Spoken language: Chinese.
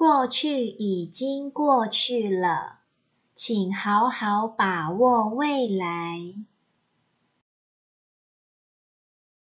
过去已经过去了请好好把握未来。